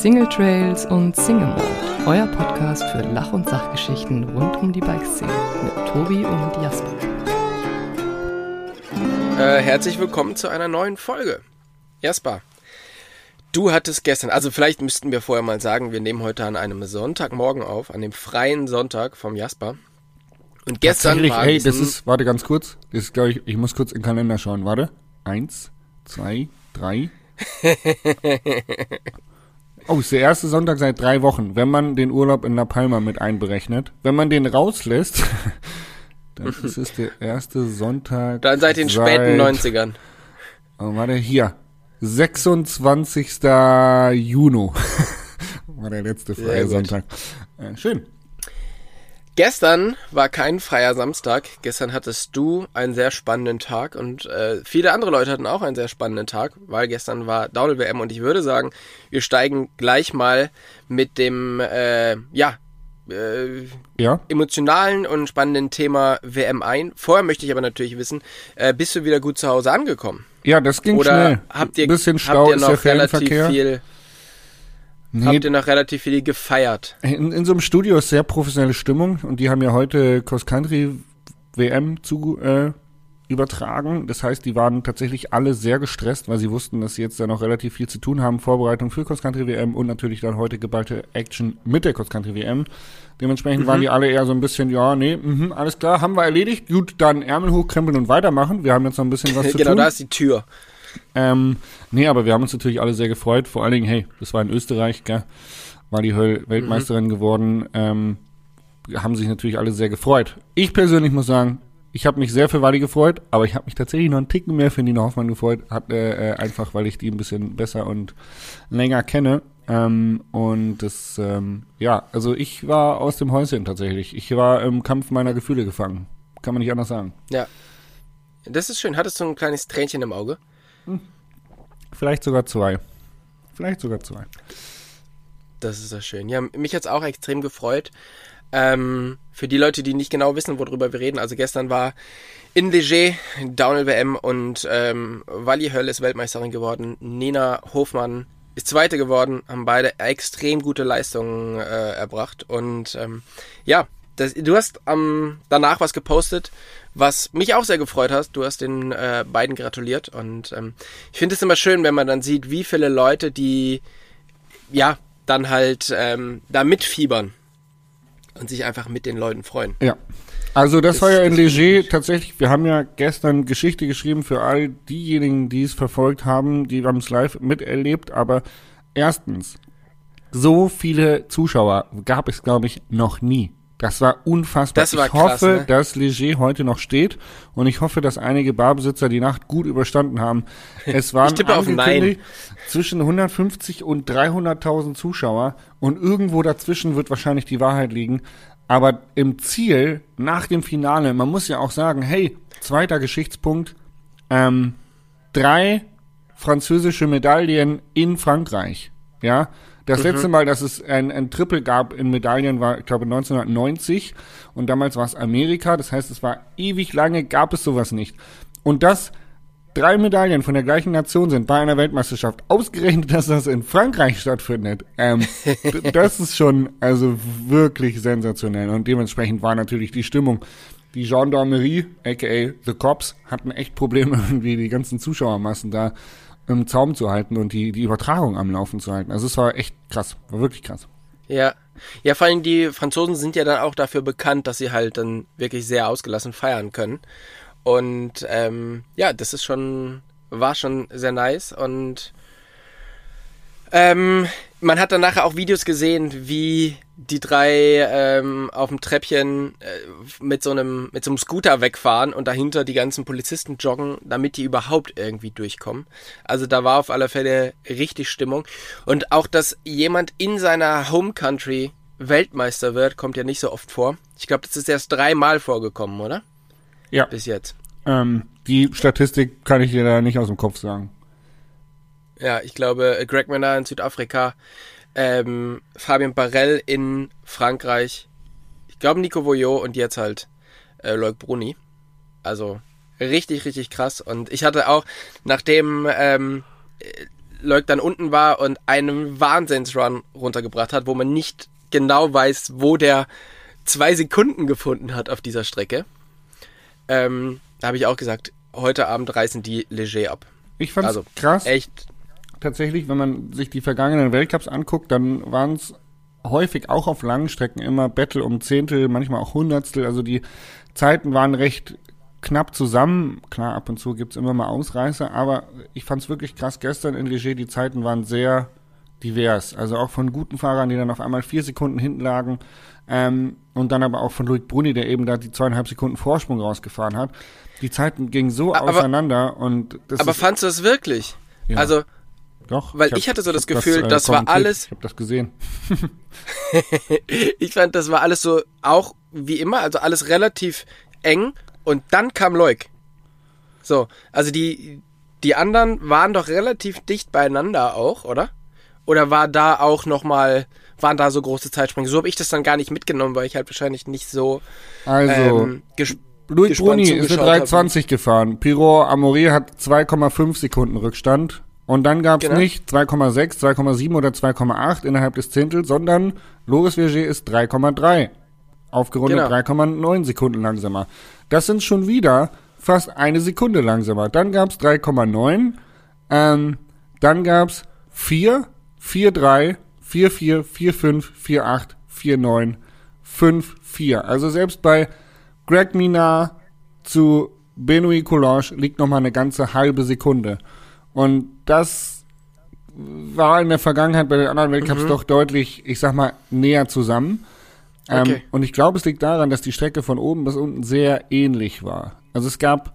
Single Trails und Single Mode, euer Podcast für Lach- und Sachgeschichten rund um die Bikeszene mit Tobi und Jasper. Äh, herzlich willkommen zu einer neuen Folge. Jasper, du hattest gestern, also vielleicht müssten wir vorher mal sagen, wir nehmen heute an einem Sonntagmorgen auf, an dem freien Sonntag vom Jasper. Und gestern war hey, das ist, warte ganz kurz, das ist, glaube ich, ich muss kurz in den Kalender schauen, warte. Eins, zwei, drei. Oh, ist der erste Sonntag seit drei Wochen, wenn man den Urlaub in La Palma mit einberechnet. Wenn man den rauslässt, dann ist es der erste Sonntag. Dann seit den seit, späten 90ern. Oh, warte, hier. 26. Juni. war der letzte freie. Sonntag. Äh, schön. Gestern war kein freier Samstag. Gestern hattest du einen sehr spannenden Tag und äh, viele andere Leute hatten auch einen sehr spannenden Tag, weil gestern war Downhill WM und ich würde sagen, wir steigen gleich mal mit dem äh, ja äh, Ja? emotionalen und spannenden Thema WM ein. Vorher möchte ich aber natürlich wissen, äh, bist du wieder gut zu Hause angekommen? Ja, das ging Oder schnell. habt ihr, Ein bisschen habt Stau ihr ist noch der relativ Fernverkehr. viel, Nee, habt ihr noch relativ viel gefeiert? In, in so einem Studio ist sehr professionelle Stimmung und die haben ja heute Cross Country WM zu äh, übertragen. Das heißt, die waren tatsächlich alle sehr gestresst, weil sie wussten, dass sie jetzt da noch relativ viel zu tun haben. Vorbereitung für Cross Country WM und natürlich dann heute geballte Action mit der Cross Country WM. Dementsprechend waren die alle eher so ein bisschen, ja, nee, mhm, alles klar, haben wir erledigt. Gut, dann Ärmel hochkrempeln und weitermachen. Wir haben jetzt noch ein bisschen was zu genau, tun. da ist die Tür. Ähm, nee, aber wir haben uns natürlich alle sehr gefreut. Vor allen Dingen, hey, das war in Österreich, gell? War die Höll Weltmeisterin geworden. Ähm, haben sich natürlich alle sehr gefreut. Ich persönlich muss sagen, ich habe mich sehr für Wally gefreut, aber ich habe mich tatsächlich noch einen Ticken mehr für Nina Hoffmann gefreut. Hat, äh, äh, einfach, weil ich die ein bisschen besser und länger kenne. Ähm, und das, ähm, ja, also ich war aus dem Häuschen tatsächlich. Ich war im Kampf meiner Gefühle gefangen. Kann man nicht anders sagen. Ja. Das ist schön. Hattest du ein kleines Tränchen im Auge? Vielleicht sogar zwei. Vielleicht sogar zwei. Das ist ja schön. Ja, mich hat's auch extrem gefreut. Ähm, für die Leute, die nicht genau wissen, worüber wir reden, also gestern war in Leger Downhill WM und ähm, Wally Höll ist Weltmeisterin geworden. Nina Hofmann ist Zweite geworden, haben beide extrem gute Leistungen äh, erbracht. Und ähm, ja, das, du hast ähm, danach was gepostet, was mich auch sehr gefreut hat. Du hast den äh, beiden gratuliert und ähm, ich finde es immer schön, wenn man dann sieht, wie viele Leute, die ja dann halt ähm, da mitfiebern und sich einfach mit den Leuten freuen. Ja. Also das, Das- war ja in Leger tatsächlich, wir haben ja gestern Geschichte geschrieben für all diejenigen, die es verfolgt haben, die haben es live miterlebt, aber erstens, so viele Zuschauer gab es, glaube ich, noch nie. Das war unfassbar. Das war ich hoffe, krass, ne? dass Leger heute noch steht und ich hoffe, dass einige Barbesitzer die Nacht gut überstanden haben. Es waren zwischen 150 und 300.000 Zuschauer und irgendwo dazwischen wird wahrscheinlich die Wahrheit liegen. Aber im Ziel, nach dem Finale, man muss ja auch sagen, hey, zweiter Geschichtspunkt, ähm, drei französische Medaillen in Frankreich. Ja, das letzte Mal, dass es ein, ein Triple gab in Medaillen, war, ich glaube, 1990. Und damals war es Amerika. Das heißt, es war ewig lange, gab es sowas nicht. Und das drei Medaillen von der gleichen Nation sind bei einer Weltmeisterschaft. Ausgerechnet, dass das in Frankreich stattfindet. Ähm, das ist schon also wirklich sensationell. Und dementsprechend war natürlich die Stimmung. Die Gendarmerie, aka The Cops, hatten echt Probleme, irgendwie die ganzen Zuschauermassen da im Zaum zu halten und die, die Übertragung am Laufen zu halten. Also es war echt krass, war wirklich krass. Ja. Ja, vor allem die Franzosen sind ja dann auch dafür bekannt, dass sie halt dann wirklich sehr ausgelassen feiern können. Und ähm, ja, das ist schon, war schon sehr nice. Und ähm, man hat dann nachher auch Videos gesehen, wie die drei ähm, auf dem Treppchen äh, mit so einem mit so einem Scooter wegfahren und dahinter die ganzen Polizisten joggen, damit die überhaupt irgendwie durchkommen. Also da war auf alle Fälle richtig Stimmung und auch dass jemand in seiner Home Country Weltmeister wird, kommt ja nicht so oft vor. Ich glaube, das ist erst dreimal vorgekommen, oder? Ja, Bis jetzt. ähm, die Statistik kann ich dir da nicht aus dem Kopf sagen. Ja, ich glaube, äh, Greg Menard in Südafrika, ähm, Fabien Barrel in Frankreich, ich glaube Nico Voyot und jetzt halt äh, Loic Bruni. Also richtig, richtig krass. Und ich hatte auch, nachdem ähm, Leuk dann unten war und einen Wahnsinnsrun runtergebracht hat, wo man nicht genau weiß, wo der zwei Sekunden gefunden hat auf dieser Strecke. Ähm, da habe ich auch gesagt, heute Abend reißen die leger ab. Ich fand's Also, krass. Echt. Tatsächlich, wenn man sich die vergangenen Weltcups anguckt, dann waren es häufig auch auf langen Strecken immer Battle um Zehntel, manchmal auch Hundertstel. Also die Zeiten waren recht knapp zusammen. Klar, ab und zu gibt's immer mal Ausreißer, aber ich fand's wirklich krass gestern in Leger. Die Zeiten waren sehr divers. Also auch von guten Fahrern, die dann auf einmal vier Sekunden hinten lagen. Ähm, und dann aber auch von Loic Bruni, der eben da die zweieinhalb Sekunden Vorsprung rausgefahren hat. Die Zeiten gingen so Aber- auseinander und das Aber fandst du das wirklich? Ja. Also, doch, weil hab- ich hatte so das Gefühl, äh, das war alles- Ich habe das gesehen. ich fand, das war alles so auch wie immer, also alles relativ eng und dann kam Leuk. So, also die, die anderen waren doch relativ dicht beieinander auch, oder? Oder war da auch nochmal, waren da so große Zeitsprünge? So habe ich das dann gar nicht mitgenommen, weil ich halt wahrscheinlich nicht so Also, ähm, Louis Bruni ist eine zugeschaut habe. 320 gefahren. Pirot Amore hat 2,5 Sekunden Rückstand. Und dann gab es Genau. nicht 2,6, 2,7 oder 2,8 innerhalb des Zehntels, sondern Loris Verger ist 3,3. Aufgerundet Genau. 3,9 Sekunden langsamer. Das sind schon wieder fast eine Sekunde langsamer. Dann gab es 3,9. Ähm, dann gab es 4, 4,3, 4,4, 4,5, 4,8, 4,9, 5, 4. Also selbst bei Greg Minard zu Benoit Coulange liegt noch mal eine ganze halbe Sekunde. Und das war in der Vergangenheit bei den anderen Weltcups doch deutlich, ich sag mal, näher zusammen. Ähm, Okay. und ich glaube, es liegt daran, dass die Strecke von oben bis unten sehr ähnlich war. Also es gab,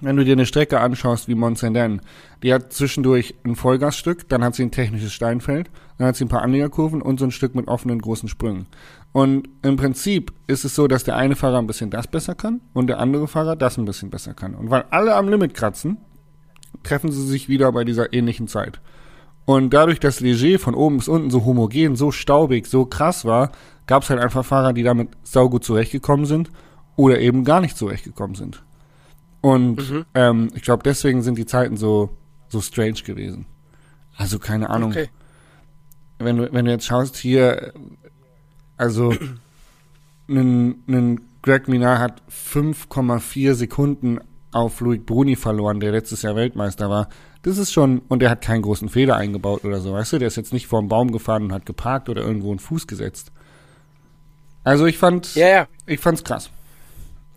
wenn du dir eine Strecke anschaust wie Mont-Saint-Denis, die hat zwischendurch ein Vollgasstück, dann hat sie ein technisches Steinfeld, dann hat sie ein paar Anliegerkurven und so ein Stück mit offenen großen Sprüngen. Und im Prinzip ist es so, dass der eine Fahrer ein bisschen das besser kann und der andere Fahrer das ein bisschen besser kann. Und weil alle am Limit kratzen, treffen sie sich wieder bei dieser ähnlichen Zeit. Und dadurch, dass Leger von oben bis unten so homogen, so staubig, so krass war, gab es halt einfach Fahrer, die damit saugut zurechtgekommen sind oder eben gar nicht zurechtgekommen sind. Und ähm, ich glaube, deswegen sind die Zeiten so, so strange gewesen. Also keine Ahnung. Okay. Wenn du, wenn du jetzt schaust hier, also einen Greg Minard hat 5,4 Sekunden auf Loic Bruni verloren, der letztes Jahr Weltmeister war. Das ist schon, und der hat keinen großen Fehler eingebaut oder so, weißt du? Der ist jetzt nicht vorm Baum gefahren und hat geparkt oder irgendwo einen Fuß gesetzt. Also ich fand, Ja, ja. ich fand's krass.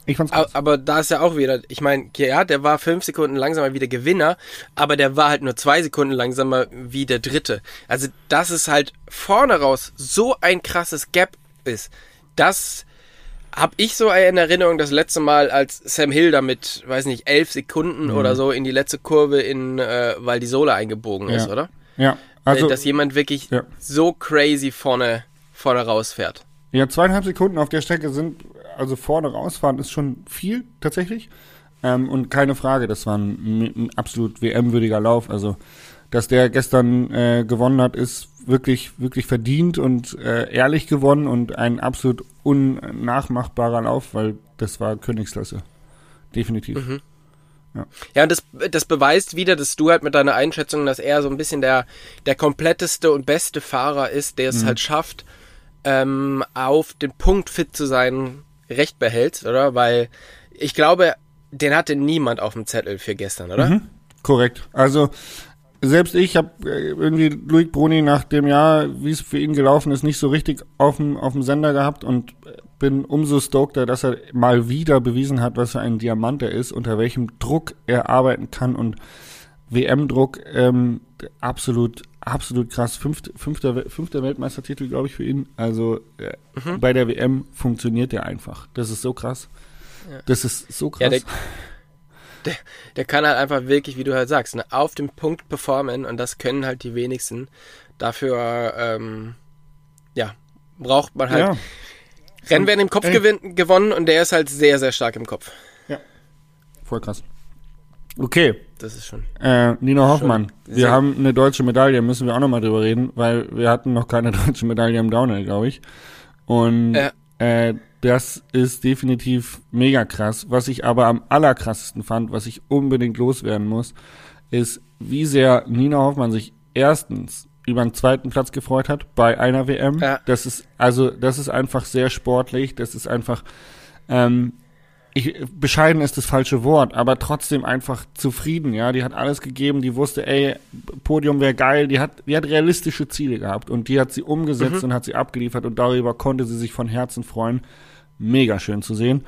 Ich fand's krass. Aber da ist ja auch wieder, ich meine, ja, der war fünf Sekunden langsamer wie der Gewinner, aber der war halt nur zwei Sekunden langsamer wie der Dritte. Also, dass es halt vorne raus so ein krasses Gap ist, das habe ich so in Erinnerung das letzte Mal, als Sam Hill da mit, weiß nicht, elf Sekunden Mhm. oder so in die letzte Kurve in äh, Valdisola eingebogen ist, Ja. oder? Ja, also, äh, Dass jemand wirklich Ja. so crazy vorne, vorne rausfährt. ja, zweieinhalb Sekunden auf der Strecke sind, also vorne rausfahren ist schon viel, tatsächlich. Ähm, und keine Frage, das war ein, ein absolut WM-würdiger Lauf. Also, dass der gestern äh, gewonnen hat, ist wirklich, wirklich verdient und äh, ehrlich gewonnen und ein absolut unnachmachbarer Lauf, weil das war Königsklasse. Definitiv. Mhm. Ja, und das, das beweist wieder, dass du halt mit deiner Einschätzung, dass er so ein bisschen der, der kompletteste und beste Fahrer ist, der es halt schafft, ähm, auf den Punkt fit zu sein, recht behältst, oder? Weil ich glaube, den hatte niemand auf dem Zettel für gestern, oder? Korrekt. Also selbst ich habe irgendwie Loic Bruni nach dem Jahr, wie es für ihn gelaufen ist, nicht so richtig auf dem auf dem Sender gehabt und äh, bin umso stokter, dass er mal wieder bewiesen hat, was für ein Diamant er ist, unter welchem Druck er arbeiten kann und WM-Druck ähm, absolut absolut krass. Fünft, fünfter, fünfter Weltmeistertitel, glaube ich, für ihn. Also äh, bei der WM funktioniert er einfach. Das ist so krass. Das ist so krass. Ja, der, der, der kann halt einfach wirklich, wie du halt sagst, ne, auf dem Punkt performen und das können halt die wenigsten. Dafür, ähm, ja, braucht man halt. ja. Rennen werden im Kopf gewin gewonnen und der ist halt sehr, sehr stark im Kopf. Voll krass. Okay, Das ist schon. äh, Nino Hoffmann. Schon Wir haben eine deutsche Medaille, müssen wir auch nochmal drüber reden, weil wir hatten noch keine deutsche Medaille im Downhill, glaube ich. Und Ja. äh, das ist definitiv mega krass. Was ich aber am allerkrassesten fand, was ich unbedingt loswerden muss, ist, wie sehr Nina Hoffmann sich erstens über einen zweiten Platz gefreut hat bei einer WM. Ja. Das ist, also, das ist einfach sehr sportlich. Das ist einfach, ähm, ich, bescheiden ist das falsche Wort, aber trotzdem einfach zufrieden, ja. Die hat alles gegeben, die wusste, ey, Podium wäre geil, die hat, die hat realistische Ziele gehabt und die hat sie umgesetzt Mhm. und hat sie abgeliefert und darüber konnte sie sich von Herzen freuen. Mega schön zu sehen.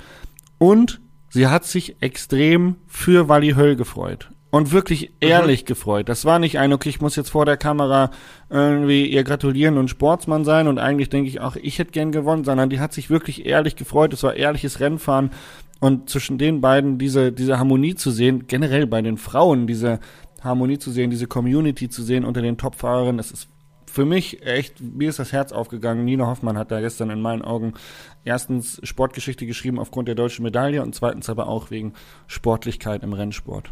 Und sie hat sich extrem für Wally Höll gefreut. Und wirklich ehrlich gefreut. Das war nicht ein, okay, ich muss jetzt vor der Kamera irgendwie ihr gratulieren und Sportsmann sein und eigentlich denke ich auch, ich hätte gern gewonnen, sondern die hat sich wirklich ehrlich gefreut. Es war ehrliches Rennfahren und zwischen den beiden diese, diese Harmonie zu sehen, generell bei den Frauen diese Harmonie zu sehen, diese Community zu sehen unter den Topfahrerinnen, das ist für mich echt, mir ist das Herz aufgegangen. Nina Hoffmann hat da gestern in meinen Augen erstens Sportgeschichte geschrieben aufgrund der deutschen Medaille und zweitens aber auch wegen Sportlichkeit im Rennsport.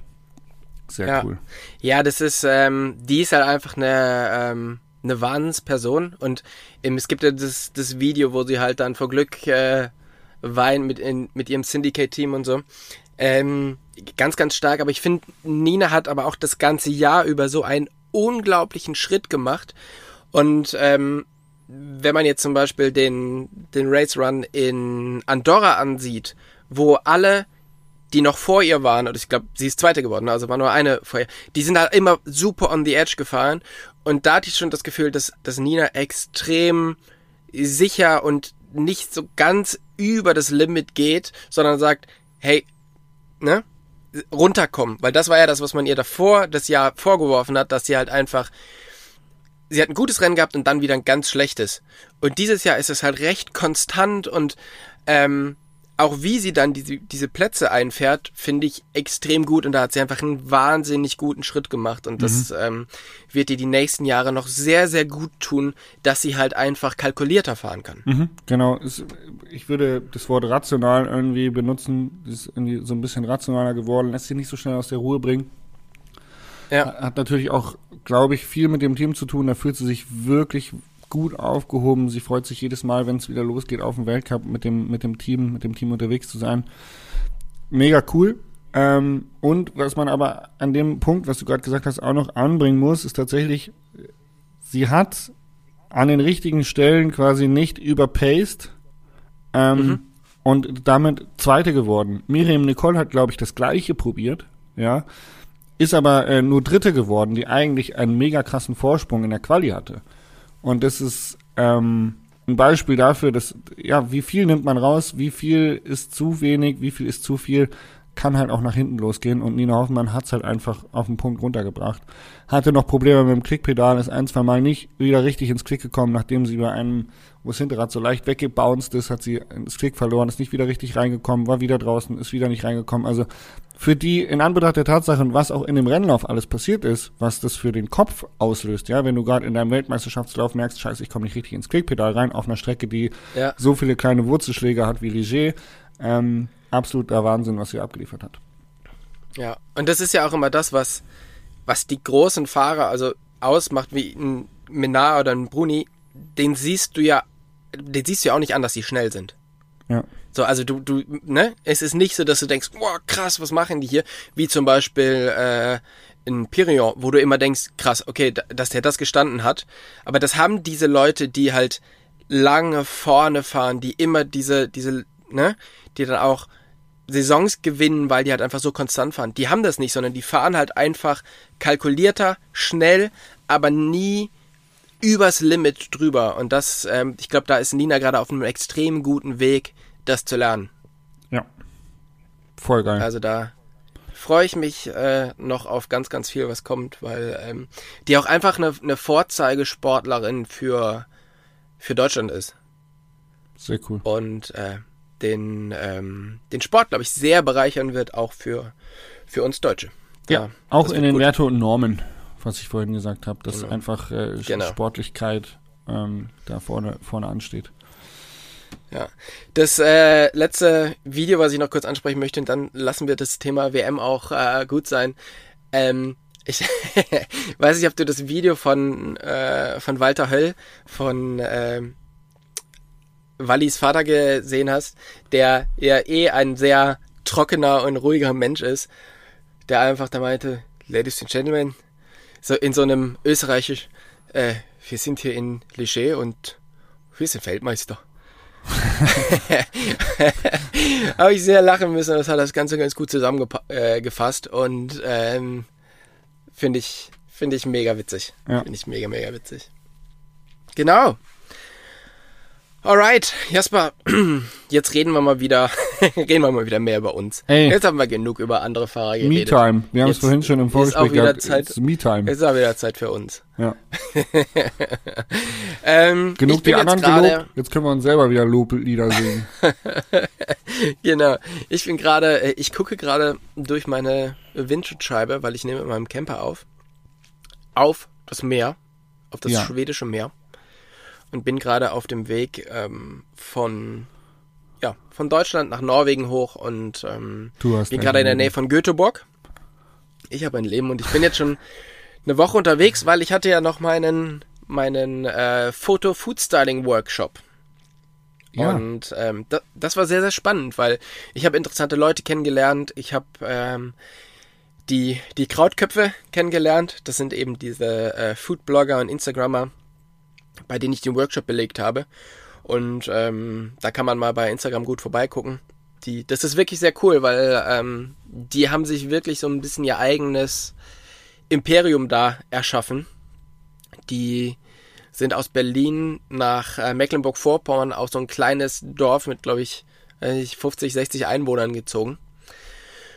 Sehr Ja. cool. Ja, das ist, ähm, die ist halt einfach eine, ähm, eine Wahnsinnsperson und ähm, es gibt ja das, das Video, wo sie halt dann vor Glück äh, weint mit, in, mit ihrem Syndicate-Team und so. Ähm, ganz, ganz stark, aber ich finde, Nina hat aber auch das ganze Jahr über so einen unglaublichen Schritt gemacht und ähm, wenn man jetzt zum Beispiel den, den Race Run in Andorra ansieht, wo alle die noch vor ihr waren, und ich glaube, sie ist Zweite geworden, also war nur eine vor ihr, die sind halt immer super on the edge gefahren. Und da hatte ich schon das Gefühl, dass, dass Nina extrem sicher und nicht so ganz über das Limit geht, sondern sagt, hey, ne, runterkommen. Weil das war ja das, was man ihr davor, das Jahr vorgeworfen hat, dass sie halt einfach, sie hat ein gutes Rennen gehabt und dann wieder ein ganz schlechtes. Und dieses Jahr ist es halt recht konstant und ähm, auch wie sie dann diese, diese Plätze einfährt, finde ich extrem gut und da hat sie einfach einen wahnsinnig guten Schritt gemacht und das ähm, wird ihr die nächsten Jahre noch sehr, sehr gut tun, dass sie halt einfach kalkulierter fahren kann. Mhm, genau. Ich würde das Wort rational irgendwie benutzen. Das ist irgendwie so ein bisschen rationaler geworden, lässt sich nicht so schnell aus der Ruhe bringen. Ja, Hat natürlich auch, glaube ich, viel mit dem Team zu tun. Da fühlt sie sich wirklich gut aufgehoben. Sie freut sich jedes Mal, wenn es wieder losgeht, auf dem Weltcup mit dem, mit dem Team, mit dem Team unterwegs zu sein. Mega cool. Ähm, und was man aber an dem Punkt, was du gerade gesagt hast, auch noch anbringen muss, ist tatsächlich, sie hat an den richtigen Stellen quasi nicht überpaced ähm, Mhm. und damit Zweite geworden. Miriam Nicole hat, glaube ich, das Gleiche probiert, ja, ist aber äh, nur Dritte geworden, die eigentlich einen mega krassen Vorsprung in der Quali hatte. Und das ist ähm, ein Beispiel dafür, dass, ja, wie viel nimmt man raus, wie viel ist zu wenig, wie viel ist zu viel, kann halt auch nach hinten losgehen. Und Nina Hoffmann hat's halt einfach auf den Punkt runtergebracht. Hatte noch Probleme mit dem Klickpedal, ist ein, zwei Mal nicht wieder richtig ins Klick gekommen, nachdem sie bei einem, wo das Hinterrad so leicht weggebounced ist, hat sie ins Klick verloren, ist nicht wieder richtig reingekommen, war wieder draußen, ist wieder nicht reingekommen. Also für die, in Anbetracht der Tatsachen, was auch in dem Rennlauf alles passiert ist, was das für den Kopf auslöst, ja, wenn du gerade in deinem Weltmeisterschaftslauf merkst, scheiße, ich komme nicht richtig ins Klickpedal rein, auf einer Strecke, die ja. so viele kleine Wurzelschläge hat wie Ligier, ähm, absoluter Wahnsinn, was sie abgeliefert hat. Ja, und das ist ja auch immer das, was, was die großen Fahrer also ausmacht, wie ein Menard oder ein Bruni, den siehst du ja, den siehst du ja auch nicht an, dass sie schnell sind. Ja. So, also du, du, ne? Es ist nicht so, dass du denkst, boah, krass, was machen die hier? Wie zum Beispiel äh, in Pirion, wo du immer denkst, krass, okay, da- dass der das gestanden hat. Aber das haben diese Leute, die halt lange vorne fahren, die immer diese, diese, ne? Die dann auch Saisons gewinnen, weil die halt einfach so konstant fahren. Die haben das nicht, sondern die fahren halt einfach kalkulierter, schnell, aber nie übers Limit drüber. Und das, ähm, ich glaube, da ist Nina gerade auf einem extrem guten Weg, das zu lernen. Ja. Voll geil. Also da freue ich mich äh, noch auf ganz, ganz viel, was kommt, weil ähm, die auch einfach eine, eine Vorzeigesportlerin für, für Deutschland ist. Sehr cool. Und äh, den, ähm, den Sport, glaube ich, sehr bereichern wird, auch für, für uns Deutsche. Ja, auch in den. Werte und Normen, was ich vorhin gesagt habe, dass Genau. einfach äh, Genau. Sportlichkeit ähm, da vorne, vorne ansteht. Ja. Das äh, letzte Video, was ich noch kurz ansprechen möchte, und dann lassen wir das Thema WM auch äh, gut sein. Ähm, ich weiß nicht, ob du das Video von, äh, von Walter Höll, von ähm, Wallis Vater gesehen hast, der ja eh ein sehr trockener und ruhiger Mensch ist, der einfach da meinte, Ladies and Gentlemen, so in so einem österreichisch, äh, wir sind hier in Leger und wir sind Feldmeister. Habe ich sehr lachen müssen, das hat das Ganze ganz gut zusammengefasst und ähm, finde ich, finde ich mega witzig. Ja. Finde ich mega, mega witzig. Genau. Alright, Jasper, jetzt reden wir mal wieder, reden wir mal wieder mehr über uns. Ey. Jetzt haben wir genug über andere Fahrer geredet. Me-Time. Wir haben es vorhin schon im ist Vorgespräch wieder gehabt. Zeit- Es ist Me-Time. Jetzt ist auch wieder Zeit für uns. Ja. Ähm, Genug die anderen jetzt gerade, gelobt. Jetzt können wir uns selber wieder Loblieder singen. Genau. Ich bin gerade, äh, ich gucke gerade durch meine Windschutzscheibe, weil ich nehme mit meinem Camper auf, auf das Meer, auf das Ja. schwedische Meer und bin gerade auf dem Weg ähm, von, ja, von Deutschland nach Norwegen hoch und ähm, bin gerade in der. Nähe von Göteborg. Ich habe ein Leben und ich bin jetzt schon eine Woche unterwegs, weil ich hatte ja noch meinen meinen äh, Foto Food Styling Workshop. Ja. Und ähm, da, das war sehr, sehr spannend, weil ich habe interessante Leute kennengelernt. Ich habe ähm, die, die Krautköpfe kennengelernt. Das sind eben diese äh, Foodblogger und Instagrammer, bei denen ich den Workshop belegt habe. Und ähm, da kann man mal bei Instagram gut vorbeigucken. Die, das ist wirklich sehr cool, weil ähm, die haben sich wirklich so ein bisschen ihr eigenes Imperium da erschaffen. Die sind aus Berlin nach äh, Mecklenburg-Vorpommern auf so ein kleines Dorf mit, glaube ich, weiß nicht, 50, 60 Einwohnern gezogen.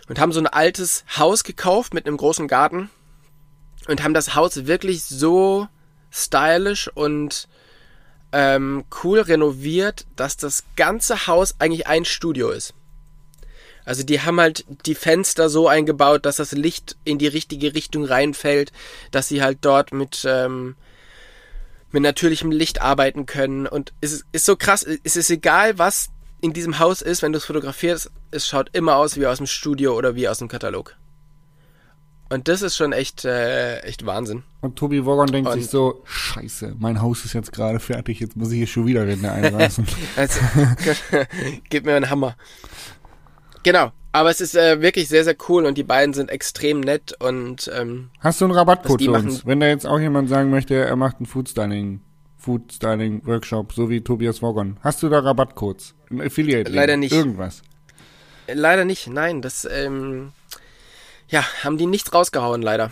Und haben so ein altes Haus gekauft mit einem großen Garten. Und haben das Haus wirklich so stylisch und ähm, cool renoviert, dass das ganze Haus eigentlich ein Studio ist. Also die haben halt die Fenster so eingebaut, dass das Licht in die richtige Richtung reinfällt, dass sie halt dort mit ähm, mit natürlichem Licht arbeiten können. Und es ist, ist so krass, es ist egal, was in diesem Haus ist, wenn du es fotografierst, es schaut immer aus wie aus dem Studio oder wie aus dem Katalog. Und das ist schon echt, äh, echt Wahnsinn. Und Tobi Woggon denkt Und- sich so, scheiße, mein Haus ist jetzt gerade fertig, jetzt muss ich hier schon wieder Ränder einreißen. Also, gib mir einen Hammer. Genau. Aber es ist äh, wirklich sehr, sehr cool und die beiden sind extrem nett und ähm, Hast du einen Rabattcode die für machen- uns? Wenn da jetzt auch jemand sagen möchte, er macht einen Foodstyling, Foodstyling Workshop, so wie Tobias Woggon. Hast du da Rabattcodes? Ein Affiliate? Leider nicht. Irgendwas. leider nicht. Nein, das ähm, ja haben die nichts rausgehauen, leider.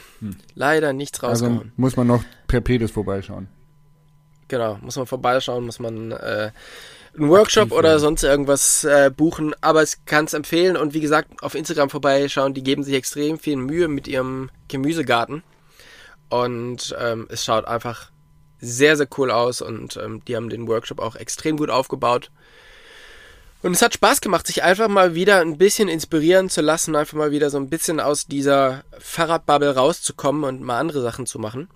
Leider nichts Also rausgehauen. muss man noch per Pedis vorbeischauen. Genau, muss man vorbeischauen, muss man äh, einen Workshop Aktiv oder werden. sonst irgendwas äh, buchen. Aber ich kann es empfehlen und wie gesagt, auf Instagram vorbeischauen. Die geben sich extrem viel Mühe mit ihrem Gemüsegarten. Und ähm, es schaut einfach sehr, sehr cool aus und ähm, die haben den Workshop auch extrem gut aufgebaut. Und es hat Spaß gemacht, sich einfach mal wieder ein bisschen inspirieren zu lassen, einfach mal wieder so ein bisschen aus dieser Fahrradbubble rauszukommen und mal andere Sachen zu machen.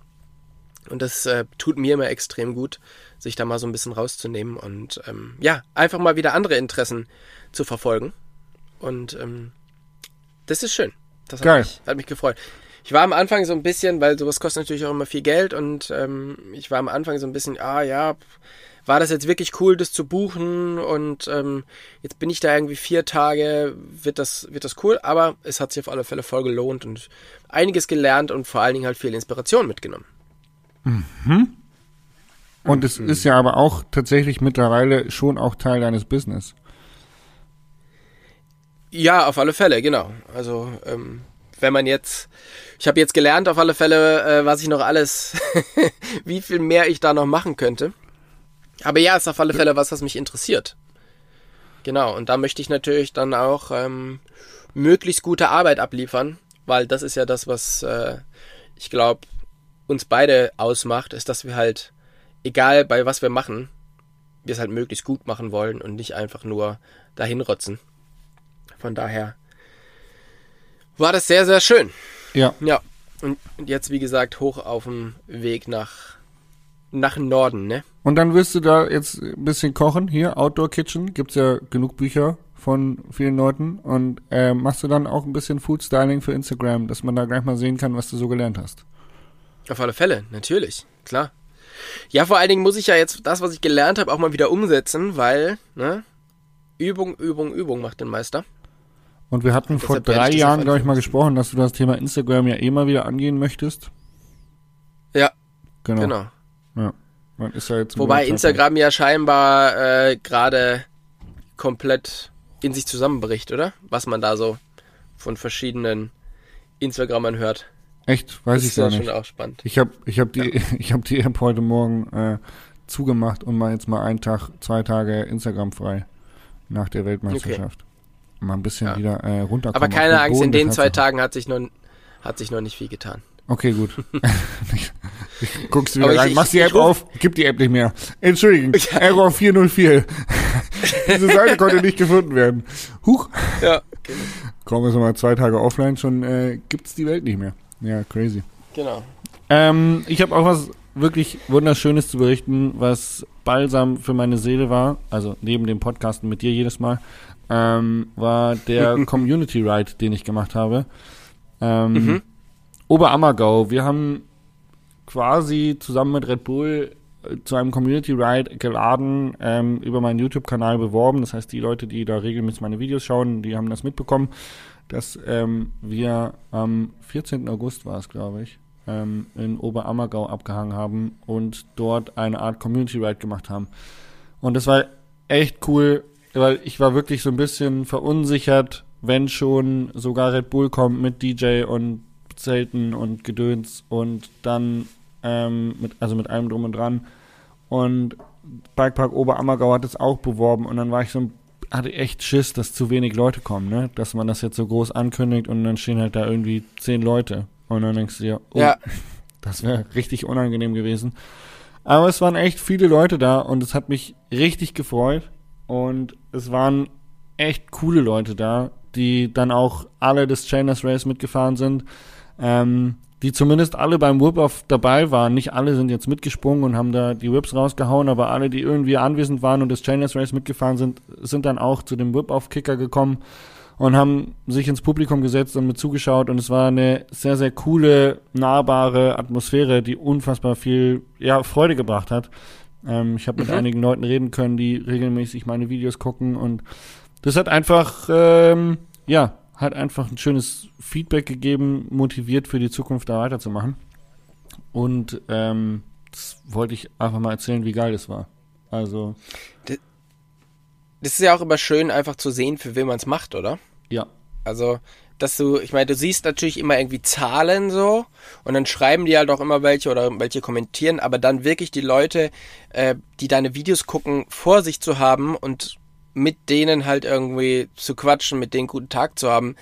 Und das äh, tut mir immer extrem gut, sich da mal so ein bisschen rauszunehmen und ähm, ja, einfach mal wieder andere Interessen zu verfolgen. Und ähm, das ist schön. Das hat Geil. mich, hat mich gefreut. Ich war am Anfang so ein bisschen, weil sowas kostet natürlich auch immer viel Geld und ähm, ich war am Anfang so ein bisschen, ah ja, war das jetzt wirklich cool, das zu buchen und ähm, jetzt bin ich da irgendwie vier Tage, wird das, wird das cool, aber es hat sich auf alle Fälle voll gelohnt und einiges gelernt und vor allen Dingen halt viel Inspiration mitgenommen. Und es ist ja aber auch tatsächlich mittlerweile schon auch Teil deines Business. Ja, auf alle Fälle, genau. Also ähm, wenn man jetzt, ich habe jetzt gelernt auf alle Fälle, äh, was ich noch alles, wie viel mehr ich da noch machen könnte. Aber ja, ist auf alle Fälle was, was mich interessiert. Genau, und da möchte ich natürlich dann auch ähm, möglichst gute Arbeit abliefern, weil das ist ja das, was äh, ich glaube uns beide ausmacht, ist, dass wir halt, egal bei was wir machen, wir es halt möglichst gut machen wollen und nicht einfach nur dahin rotzen. Von daher war das sehr, sehr schön. Ja. Ja. Und jetzt, wie gesagt, hoch auf dem Weg nach, nach Norden, ne? Und dann wirst du da jetzt ein bisschen kochen. Hier, Outdoor Kitchen, gibt's ja genug Bücher von vielen Leuten. Und äh, machst du dann auch ein bisschen Food Styling für Instagram, dass man da gleich mal sehen kann, was du so gelernt hast. Auf alle Fälle, natürlich, klar. Ja, vor allen Dingen muss ich ja jetzt das, was ich gelernt habe, auch mal wieder umsetzen, weil, ne? Übung, Übung, Übung macht den Meister. Und wir hatten vor werde ich drei Jahren, glaube ich, mal gesprochen, dass du das Thema Instagram ja eh mal wieder angehen möchtest. Ja, Genau. genau. Ja. Man ist ja jetzt Wobei Instagram ja scheinbar äh, gerade komplett in sich zusammenbricht, oder? Was man da so von verschiedenen Instagrammern hört. Echt? Weiß das ich ist ja gar schon nicht. auch spannend. Ich habe ich hab die, ich hab die App heute Morgen äh, zugemacht und mal jetzt mal einen Tag, zwei Tage Instagram frei nach der Weltmeisterschaft. Mal ein bisschen Ja. wieder äh, runterkommen. Aber keine Angst, in den zwei. Tagen hat sich noch, hat sich noch nicht viel getan. Okay, gut. guckst du wieder rein, ich- machst die App ruf- auf, gib die App nicht mehr. Entschuldigung, Error 404. Diese Seite konnte nicht gefunden werden. Huch. Ja, Kommen wir mal zwei Tage offline, schon äh, gibt's die Welt nicht mehr. Ja, crazy. genau. Ähm, ich habe auch was wirklich Wunderschönes zu berichten, was Balsam für meine Seele war, also neben dem Podcasten mit dir jedes Mal, ähm, war der Community Ride, den ich gemacht habe. Ähm, Mhm. Oberammergau. Wir haben quasi zusammen mit Red Bull äh, zu einem Community Ride geladen, ähm, über meinen YouTube-Kanal beworben. Das heißt, die Leute, die da regelmäßig meine Videos schauen, die haben das mitbekommen, dass ähm, wir am 14. August war es, glaube ich, ähm, in Oberammergau abgehangen haben und dort eine Art Community Ride gemacht haben. Und das war echt cool, weil ich war wirklich so ein bisschen verunsichert, wenn schon sogar Red Bull kommt mit DJ und Zelten und Gedöns und dann ähm, mit, also mit allem drum und dran. Und Bikepark Oberammergau hat es auch beworben und dann war ich so ein hatte echt Schiss, dass zu wenig Leute kommen, ne? Dass man das jetzt so groß ankündigt und dann stehen halt da irgendwie zehn Leute. Und dann denkst du dir, oh, Ja, das wäre richtig unangenehm gewesen. Aber es waren echt viele Leute da und es hat mich richtig gefreut. Und es waren echt coole Leute da, die dann auch alle des Chainers Race mitgefahren sind. Ähm, die zumindest alle beim Whip-Off dabei waren. Nicht alle sind jetzt mitgesprungen und haben da die Whips rausgehauen, aber alle, die irgendwie anwesend waren und des Chainers Race mitgefahren sind, sind dann auch zu dem Whip-Off-Kicker gekommen und haben sich ins Publikum gesetzt und mit zugeschaut und es war eine sehr, sehr coole, nahbare Atmosphäre, die unfassbar viel ja, Freude gebracht hat. Ähm, ich habe mit Mhm. einigen Leuten reden können, die regelmäßig meine Videos gucken und das hat einfach, ähm, ja, hat einfach ein schönes Feedback gegeben, motiviert für die Zukunft da weiterzumachen. Und ähm, das wollte ich einfach mal erzählen, wie geil das war. Also, das ist ja auch immer schön, einfach zu sehen, für wen man es macht, oder? ja, Also, dass du, ich meine, du siehst natürlich immer irgendwie Zahlen so und dann schreiben die halt auch immer welche oder welche kommentieren, aber dann wirklich die Leute, äh, die deine Videos gucken, vor sich zu haben und mit denen halt irgendwie zu quatschen, mit denen guten Tag zu haben,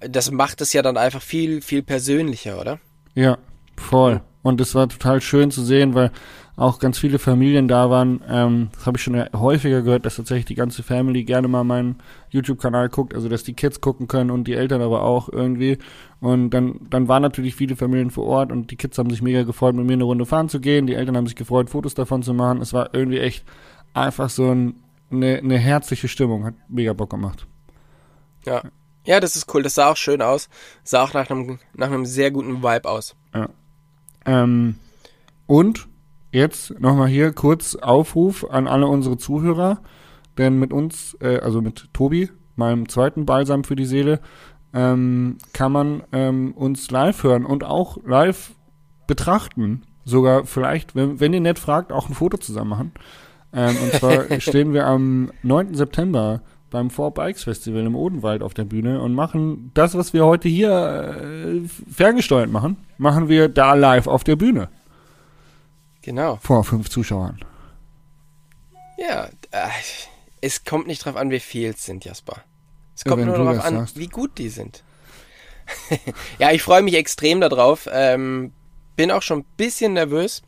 das macht es ja dann einfach viel, viel persönlicher, oder? Ja, voll. Und es war total schön zu sehen, weil auch ganz viele Familien da waren. Ähm, das habe ich schon häufiger gehört, dass tatsächlich die ganze Family gerne mal meinen YouTube-Kanal guckt, also dass die Kids gucken können und die Eltern aber auch irgendwie. Und dann, dann waren natürlich viele Familien vor Ort und die Kids haben sich mega gefreut, mit mir eine Runde fahren zu gehen. Die Eltern haben sich gefreut, Fotos davon zu machen. Es war irgendwie echt einfach so ein, eine, eine herzliche Stimmung. Hat mega Bock gemacht. Ja. Ja, das ist cool. Das sah auch schön aus. Sah auch nach einem, nach einem sehr guten Vibe aus. Ähm, und jetzt nochmal hier kurz Aufruf an alle unsere Zuhörer, denn mit uns, äh, also mit Tobi, meinem zweiten Balsam für die Seele, ähm, kann man ähm, uns live hören und auch live betrachten. Sogar vielleicht, wenn, wenn ihr nett fragt, auch ein Foto zusammen machen. Ähm, und zwar stehen wir am 9. September beim Four Bikes Festival im Odenwald auf der Bühne und machen das, was wir heute hier äh, ferngesteuert machen, machen wir da live auf der Bühne Genau. vor fünf Zuschauern. Ja, äh, es kommt nicht drauf an, wie viel es sind, Jasper. Es Ja, kommt wenn nur darauf an, sagst. wie gut die sind. ja, ich freue mich extrem darauf. Ähm, bin auch schon ein bisschen nervös.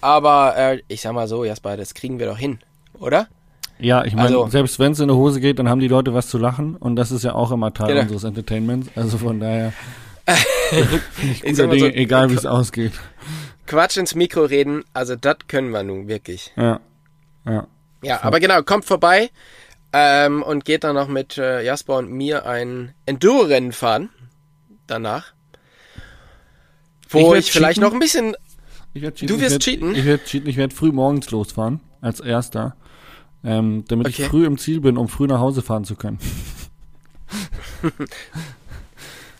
Aber äh, ich sag mal so, Jasper, das kriegen wir doch hin, oder? Ja, ich meine, Also- selbst wenn es in die Hose geht, dann haben die Leute was zu lachen und das ist ja auch immer Teil Genau. unseres Entertainments. Also von daher ich Ich mal so, Dinge, egal wie es ausgeht. Quatsch ins Mikro reden, also das können wir nun wirklich. Ja, ja. Ja, aber genau, kommt vorbei ähm, und geht dann noch mit äh, Jasper und mir ein Enduro-Rennen fahren. Danach. Ich Wo werd ich, vielleicht noch ein bisschen Ich werd Du wirst ich werd, cheaten? Ich werde cheaten. Ich werde früh morgens losfahren als erster, ähm, damit ich Okay. früh im Ziel bin, um früh nach Hause fahren zu können.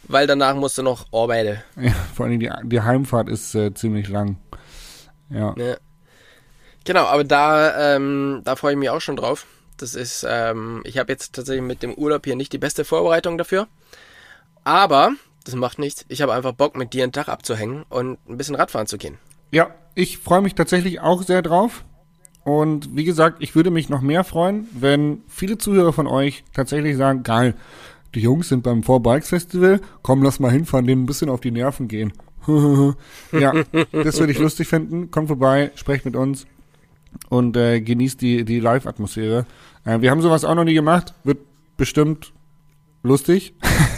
Weil danach musst du noch arbeiten. Ja, vor allem die, die Heimfahrt ist äh, ziemlich lang. Ja. Ja. Genau, aber da, ähm, da freue ich mich auch schon drauf. Das ist, ähm, ich habe jetzt tatsächlich mit dem Urlaub hier nicht die beste Vorbereitung dafür. Aber das macht nichts. Ich habe einfach Bock, mit dir einen Tag abzuhängen und ein bisschen Radfahren zu gehen. Ja, ich freue mich tatsächlich auch sehr drauf. Und wie gesagt, ich würde mich noch mehr freuen, wenn viele Zuhörer von euch tatsächlich sagen, geil, die Jungs sind beim Four Bikes Festival, komm, lass mal hinfahren, denen ein bisschen auf die Nerven gehen. ja, das würde ich lustig finden. Kommt vorbei, sprecht mit uns und äh, genießt die, die Live-Atmosphäre. Äh, wir haben sowas auch noch nie gemacht, wird bestimmt lustig.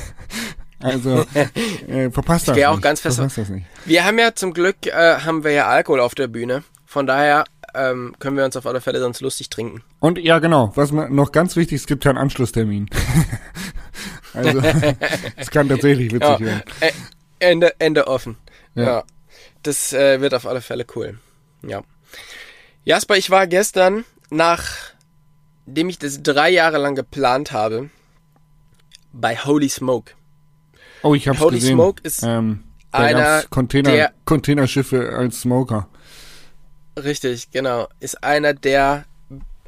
also äh, verpasst das gehe auch nicht. ganz fest- Verpasst das nicht. Wir haben ja zum Glück, äh, haben wir ja Alkohol auf der Bühne. Von daher ähm, können wir uns auf alle Fälle sonst lustig trinken. Und ja, genau, was man, noch ganz wichtig, es gibt ja einen Anschlusstermin. also, es kann tatsächlich witzig Ja, werden. äh, Ende, Ende offen. Ja. Ja. Das äh, wird auf alle Fälle cool. Ja. Jasper, ich war gestern, nachdem ich das drei Jahre lang geplant habe, bei Holy Smoke. Oh, ich hab's Holy gesehen. Smoke ist ähm, einer Container, der- Containerschiffe als Smoker. Richtig, genau. Ist einer der,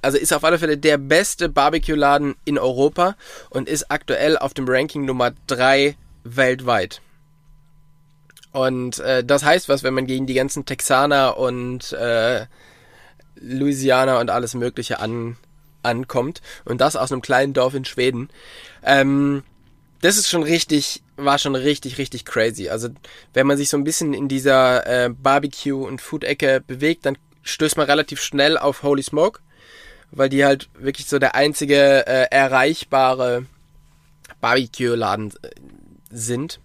also ist auf alle Fälle der beste Barbecue-Laden in Europa und ist aktuell auf dem Ranking Nummer drei weltweit. Und äh, das heißt was, wenn man gegen die ganzen Texaner und äh, Louisianer und alles Mögliche an, ankommt. Und das aus einem kleinen Dorf in Schweden. Ähm, das ist schon richtig, war schon richtig, richtig crazy. Also wenn man sich so ein bisschen in dieser äh, Barbecue- und Food-Ecke bewegt, dann stößt man relativ schnell auf Holy Smoke, weil die halt wirklich so der einzige äh, erreichbare Barbecue-Laden äh, sind.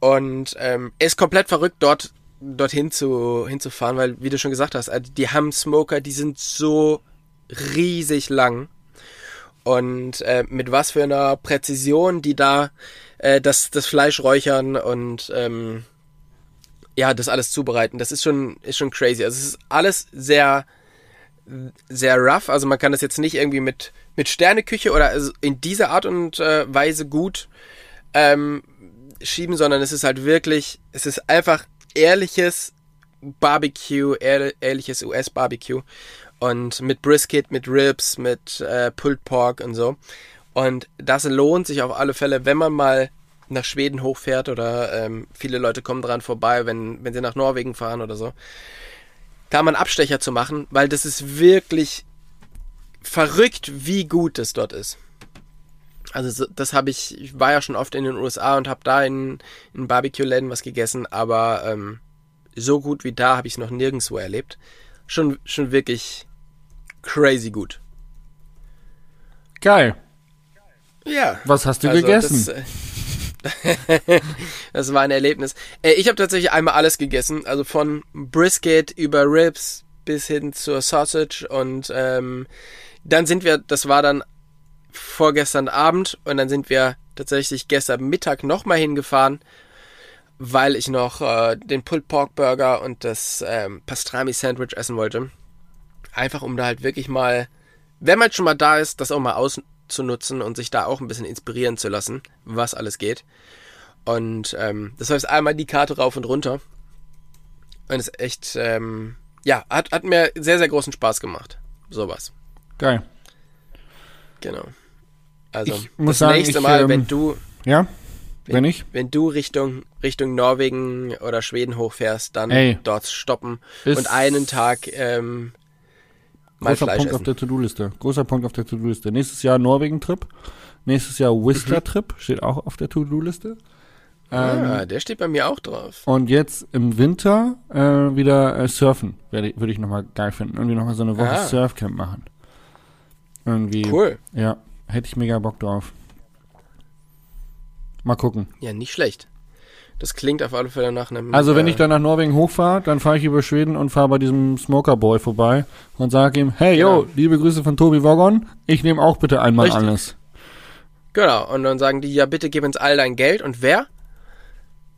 Und ähm, ist komplett verrückt, dort dorthin zu hinzufahren, weil wie du schon gesagt hast, also die haben Smoker, die sind so riesig lang und äh, mit was für einer Präzision die da äh, das das Fleisch räuchern und ähm, ja das alles zubereiten, das ist schon ist schon crazy. Also es ist alles sehr sehr rough, also man kann das jetzt nicht irgendwie mit mit Sterneküche oder also in dieser Art und äh, Weise gut ähm, schieben, sondern es ist halt wirklich, es ist einfach ehrliches Barbecue, ehr, ehrliches US-Barbecue und mit Brisket, mit Ribs, mit äh, Pulled Pork und so. Und das lohnt sich auf alle Fälle, wenn man mal nach Schweden hochfährt oder ähm, viele Leute kommen dran vorbei, wenn, wenn sie nach Norwegen fahren oder so. Da mal einen Abstecher zu machen, weil das ist wirklich verrückt, wie gut es dort ist. Also so- das habe ich, ich war ja schon oft in den USA und habe da in, in Barbecue-Läden was gegessen, aber ähm, so gut wie da habe ich es noch nirgendwo erlebt. Schon, schon wirklich crazy gut. Geil. Ja. Was hast du Also, gegessen? Das, äh, das war ein Erlebnis. Äh, ich habe tatsächlich einmal alles gegessen, also von Brisket über Ribs bis hin zur Sausage und ähm, dann sind wir, das war dann vorgestern Abend und dann sind wir tatsächlich gestern Mittag nochmal hingefahren, weil ich noch äh, den Pulled Pork Burger und das ähm, Pastrami Sandwich essen wollte. Einfach um da halt wirklich mal, wenn man schon mal da ist, das auch mal auszunutzen und sich da auch ein bisschen inspirieren zu lassen, was alles geht. Und ähm, das heißt einmal die Karte rauf und runter. Und es ist echt, ähm, ja, hat, hat mir sehr, sehr großen Spaß gemacht. Sowas. Geil. Genau. Also Ich muss das sagen, nächste ich, Mal, ähm, wenn du, Ja? Wenn ich? wenn du Richtung Richtung Norwegen oder Schweden hochfährst, dann Ey. dort stoppen und einen Tag ähm, Großer Fleisch Punkt auf essen. der To-Do-Liste. Großer Punkt auf der To-Do-Liste. Nächstes Jahr Norwegen-Trip. Nächstes Jahr Whistler-Trip. Steht auch auf der To-Do-Liste. Ähm, ah, der steht bei mir auch drauf. Und jetzt im Winter äh, wieder äh, surfen. Ich- Würde ich nochmal geil finden. Irgendwie nochmal so eine Woche Ah. Surfcamp machen. Irgendwie. Cool. Ja, hätte ich mega Bock drauf. Mal gucken. Ja, nicht schlecht. Das klingt auf alle Fälle nach einem. Also wenn äh, ich dann nach Norwegen hochfahre, dann fahre ich über Schweden und fahre bei diesem Smoker Boy vorbei und sage ihm, hey yo, Genau. liebe Grüße von Tobi Woggon, ich nehme auch bitte einmal Richtig. alles. Genau, und dann sagen die, ja, bitte gib uns all dein Geld. Und wer?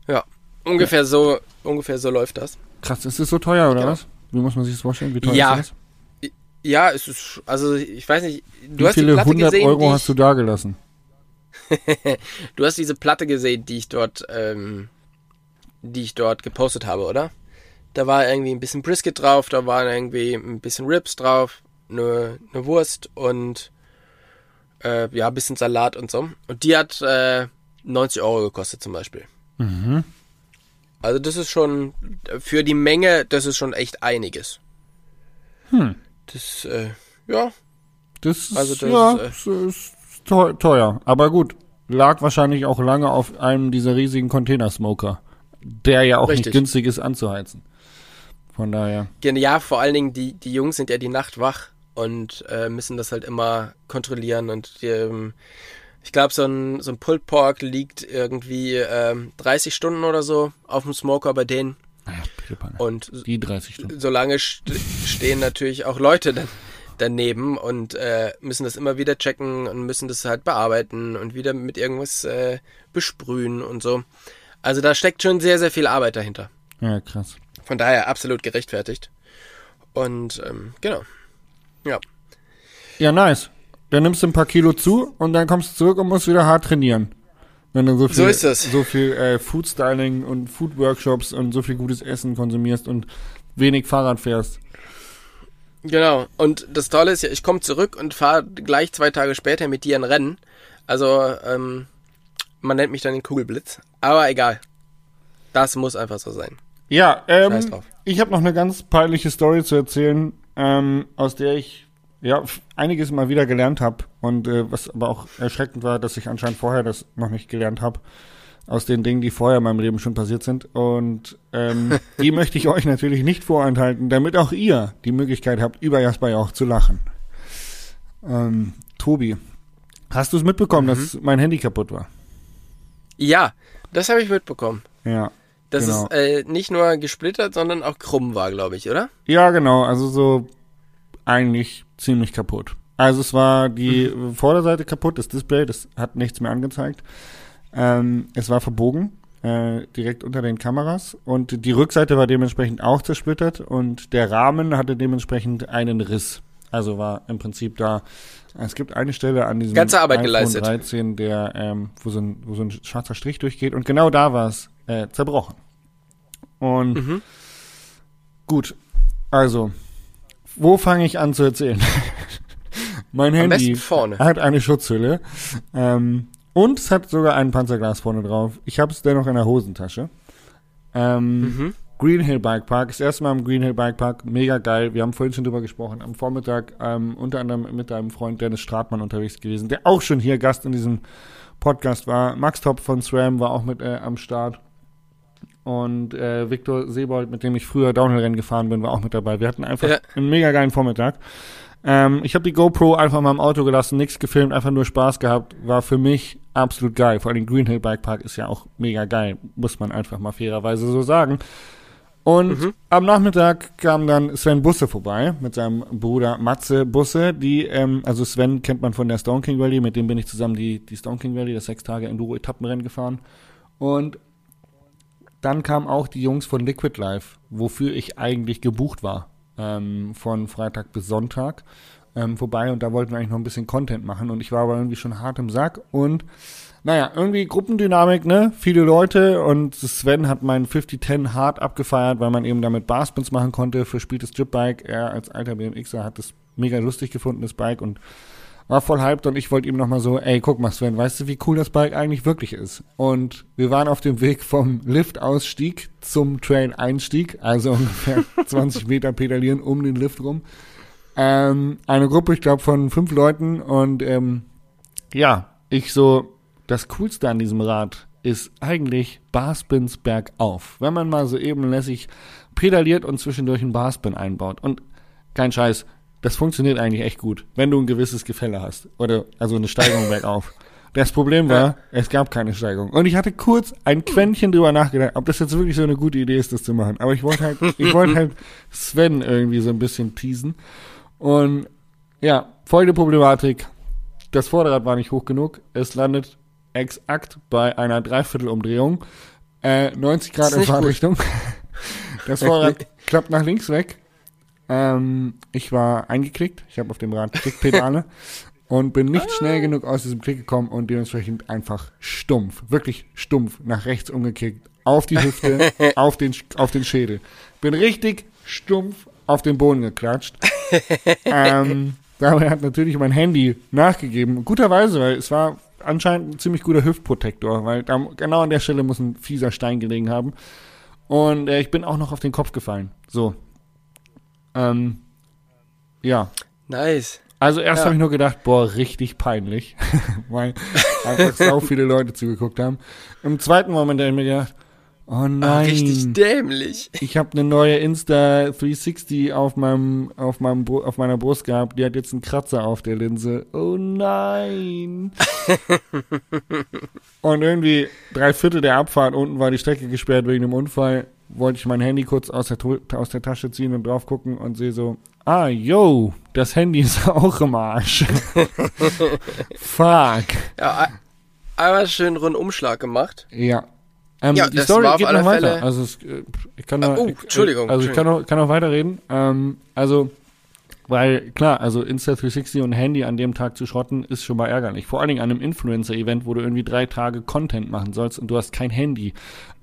Ja, ungefähr so, ungefähr so läuft das. Krass, ist das so teuer oder Ja. was? Wie muss man sich das vorstellen? Wie teuer Ja, ist das? Ja, es ist, also ich weiß nicht, du Wie hast die viele Platte hundert gesehen, Euro die hast du da gelassen? du hast diese Platte gesehen, die ich dort, ähm, die ich dort gepostet habe, oder? Da war irgendwie ein bisschen Brisket drauf, da waren irgendwie ein bisschen Ribs drauf, eine, eine Wurst und äh, ja, ein bisschen Salat und so. Und die hat äh, 90 Euro gekostet zum Beispiel. Mhm. Also das ist schon, für die Menge, das ist schon echt einiges. Hm. Das, äh, ja, Das ist, Also das ja, ist, teu- teuer. Aber gut, lag wahrscheinlich auch lange auf einem dieser riesigen Containersmoker, der ja auch Richtig. nicht günstig ist anzuheizen. Von daher. Ja, vor allen Dingen, die, die Jungs sind ja die Nacht wach und äh, müssen das halt immer kontrollieren. Und die, ähm, ich glaube, so ein, so ein Pulled Pork liegt irgendwie ähm, 30 Stunden oder so auf dem Smoker bei denen. Panne. Und Die 30 Stunden. solange st stehen natürlich auch Leute dann daneben und äh, müssen das immer wieder checken und müssen das halt bearbeiten und wieder mit irgendwas äh, besprühen und so. Also da steckt schon sehr, sehr viel Arbeit dahinter. Ja, krass. Von daher absolut gerechtfertigt. Und ähm, genau. Ja. Ja, nice. Dann nimmst du ein paar Kilo zu und dann kommst du zurück und musst wieder hart trainieren. Wenn du so viel, So ist es. so viel äh, Food Styling und Food Workshops und so viel gutes Essen konsumierst und wenig Fahrrad fährst. Genau. Und das Tolle ist ja, ich komme zurück und fahre gleich zwei Tage später mit dir ein Rennen. Also, ähm, man nennt mich dann den Kugelblitz. Aber egal. Das muss einfach so sein. Ja, ähm, ich habe noch eine ganz peinliche Story zu erzählen, ähm, aus der ich ja einiges mal wieder gelernt habe und äh, was aber auch erschreckend war, dass ich anscheinend vorher das noch nicht gelernt habe aus den Dingen, die vorher in meinem Leben schon passiert sind und ähm, die möchte ich euch natürlich nicht vorenthalten, damit auch ihr die Möglichkeit habt, über Jasper auch zu lachen. Ähm, Tobi, hast du es mitbekommen, dass mein Handy kaputt war? Ja, das habe ich mitbekommen. Ja. Dass Genau. es äh, nicht nur gesplittert, sondern auch krumm war, glaube ich, oder? Ja, genau. Also so eigentlich ziemlich kaputt. Also es war die Vorderseite kaputt, das Display, das hat nichts mehr angezeigt. Ähm, es war verbogen, äh, direkt unter den Kameras. Und die Rückseite war dementsprechend auch zersplittert und der Rahmen hatte dementsprechend einen Riss. Also war im Prinzip da, es gibt eine Stelle an diesem Ganze Arbeit iPhone geleistet. 13, der, ähm, wo, so ein, wo so ein schwarzer Strich durchgeht und genau da war es äh, zerbrochen. Und Mhm. Gut, also, wo fange ich an zu erzählen? mein Am Handy hat eine Schutzhülle ähm, und es hat sogar ein Panzerglas vorne drauf. Ich habe es dennoch in der Hosentasche. Ähm, Mhm. Green Hill Bike Park, das erste Mal im Green Hill Bike Park, mega geil. Wir haben vorhin schon drüber gesprochen. Am Vormittag ähm, unter anderem mit deinem Freund Dennis Stratmann unterwegs gewesen, der auch schon hier Gast in diesem Podcast war. Max Top von SRAM war auch mit äh, am Start. Und äh, Viktor Sebold, mit dem ich früher Downhill-Rennen gefahren bin, war auch mit dabei. Wir hatten einfach Ja. einen mega geilen Vormittag. Ähm, ich habe die GoPro einfach mal im Auto gelassen, nichts gefilmt, einfach nur Spaß gehabt. War für mich absolut geil. Vor allem Green Hill Bike Park ist ja auch mega geil, muss man einfach mal fairerweise so sagen. Und Mhm. am Nachmittag kam dann Sven Busse vorbei mit seinem Bruder Matze Busse, die, ähm, also Sven kennt man von der Stone King Valley, mit dem bin ich zusammen die, die Stone King Valley, das sechs Tage Enduro-Etappenrennen gefahren. Und dann kamen auch die Jungs von Liquid Life, wofür ich eigentlich gebucht war, ähm, von Freitag bis Sonntag ähm, vorbei und da wollten wir eigentlich noch ein bisschen Content machen und ich war aber irgendwie schon hart im Sack und naja, irgendwie Gruppendynamik, ne? Viele Leute und Sven hat meinen 5010 hart abgefeiert, weil man eben damit Barspins machen konnte, verspieltes Jipbike. Er als alter BMXer hat das mega lustig gefunden, das Bike und war voll hyped und ich wollte ihm nochmal so, ey, guck mal Sven, weißt du, wie cool das Bike eigentlich wirklich ist? Und wir waren auf dem Weg vom Liftausstieg zum Trail-Einstieg, also ungefähr 20 Meter pedalieren um den Lift rum. Ähm, eine Gruppe, ich glaube, von fünf Leuten und ähm, ja, ich so, das Coolste an diesem Rad ist eigentlich Barspins bergauf. Wenn man mal so ebenlässig pedaliert und zwischendurch einen Barspin einbaut. Und kein Scheiß, das funktioniert eigentlich echt gut, wenn du ein gewisses Gefälle hast. Oder also eine Steigung bergauf. Das Problem war, es gab keine Steigung. Und ich hatte kurz ein Quäntchen drüber nachgedacht, ob das jetzt wirklich so eine gute Idee ist, das zu machen. Aber ich wollte halt, ich wollte halt Sven irgendwie so ein bisschen teasen. Und ja, folgende Problematik. Das Vorderrad war nicht hoch genug. Es landet exakt bei einer Dreiviertelumdrehung. Äh, 90 Grad in gut. Fahrtrichtung. Das Vorrad klappt nach links weg. Ähm, ich war eingeklickt. Ich habe auf dem Rad Klickpedale. und bin nicht schnell genug aus diesem Klick gekommen und dementsprechend einfach stumpf, wirklich stumpf nach rechts umgekickt, auf die Hüfte, auf den, auf den Schädel. Bin richtig stumpf auf den Boden geklatscht. Ähm, dabei hat natürlich mein Handy nachgegeben. Guterweise, weil es war anscheinend ein ziemlich guter Hüftprotektor, weil da, genau an der Stelle muss ein fieser Stein gelegen haben. Und äh, ich bin auch noch auf den Kopf gefallen. So. Ähm, ja. Nice. Also erst Ja. habe ich nur gedacht, boah, richtig peinlich, weil einfach so viele Leute zugeguckt haben. Im zweiten Moment habe ich mir gedacht, oh Ah, nein, richtig dämlich. ich habe eine neue Insta 360 auf meinem auf meinem auf meiner Brust gehabt, die hat jetzt einen Kratzer auf der Linse. Oh nein. Und irgendwie drei Viertel der Abfahrt unten war die Strecke gesperrt wegen dem Unfall. Wollte ich mein Handy kurz aus der, aus der Tasche ziehen und drauf gucken und sehe so, ah, yo, das Handy ist auch im Arsch. Fuck. Ja, ein- einmal schön Rundumschlag gemacht. Ja. Ähm, Ja, die das Story war auf geht alle noch weiter. Fälle- Also es, äh, ich kann Ah, noch, oh, ich- Entschuldigung, Also ich kann noch, kann noch weiterreden. Ähm, also weil klar, also Insta360 und Handy an dem Tag zu schrotten ist schon mal ärgerlich. Vor allen Dingen an einem Influencer-Event, wo du irgendwie drei Tage Content machen sollst und du hast kein Handy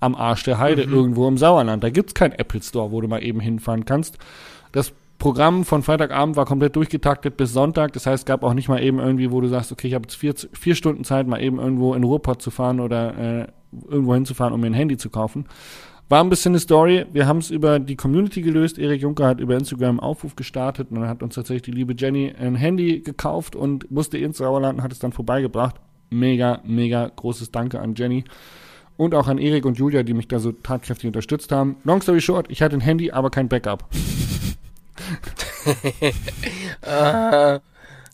am Arsch der Heide Mhm. irgendwo im Sauerland. Da gibt's keinen Apple Store, wo du mal eben hinfahren kannst. Das Programm von Freitagabend war komplett durchgetaktet bis Sonntag. Das heißt, es gab auch nicht mal eben irgendwie, wo du sagst, okay, ich habe jetzt vier, vier Stunden Zeit, mal eben irgendwo in Ruhrpott zu fahren oder äh, irgendwo hinzufahren, um mir ein Handy zu kaufen. War ein bisschen eine Story. Wir haben es über die Community gelöst. Erik Juncker hat über Instagram einen Aufruf gestartet und dann hat uns tatsächlich die liebe Jenny ein Handy gekauft und musste ins Sauerland und hat es dann vorbeigebracht. Mega, mega großes Danke an Jenny. Und auch an Erik und Julia, die mich da so tatkräftig unterstützt haben. Long story short, ich hatte ein Handy, aber kein Backup. Ah,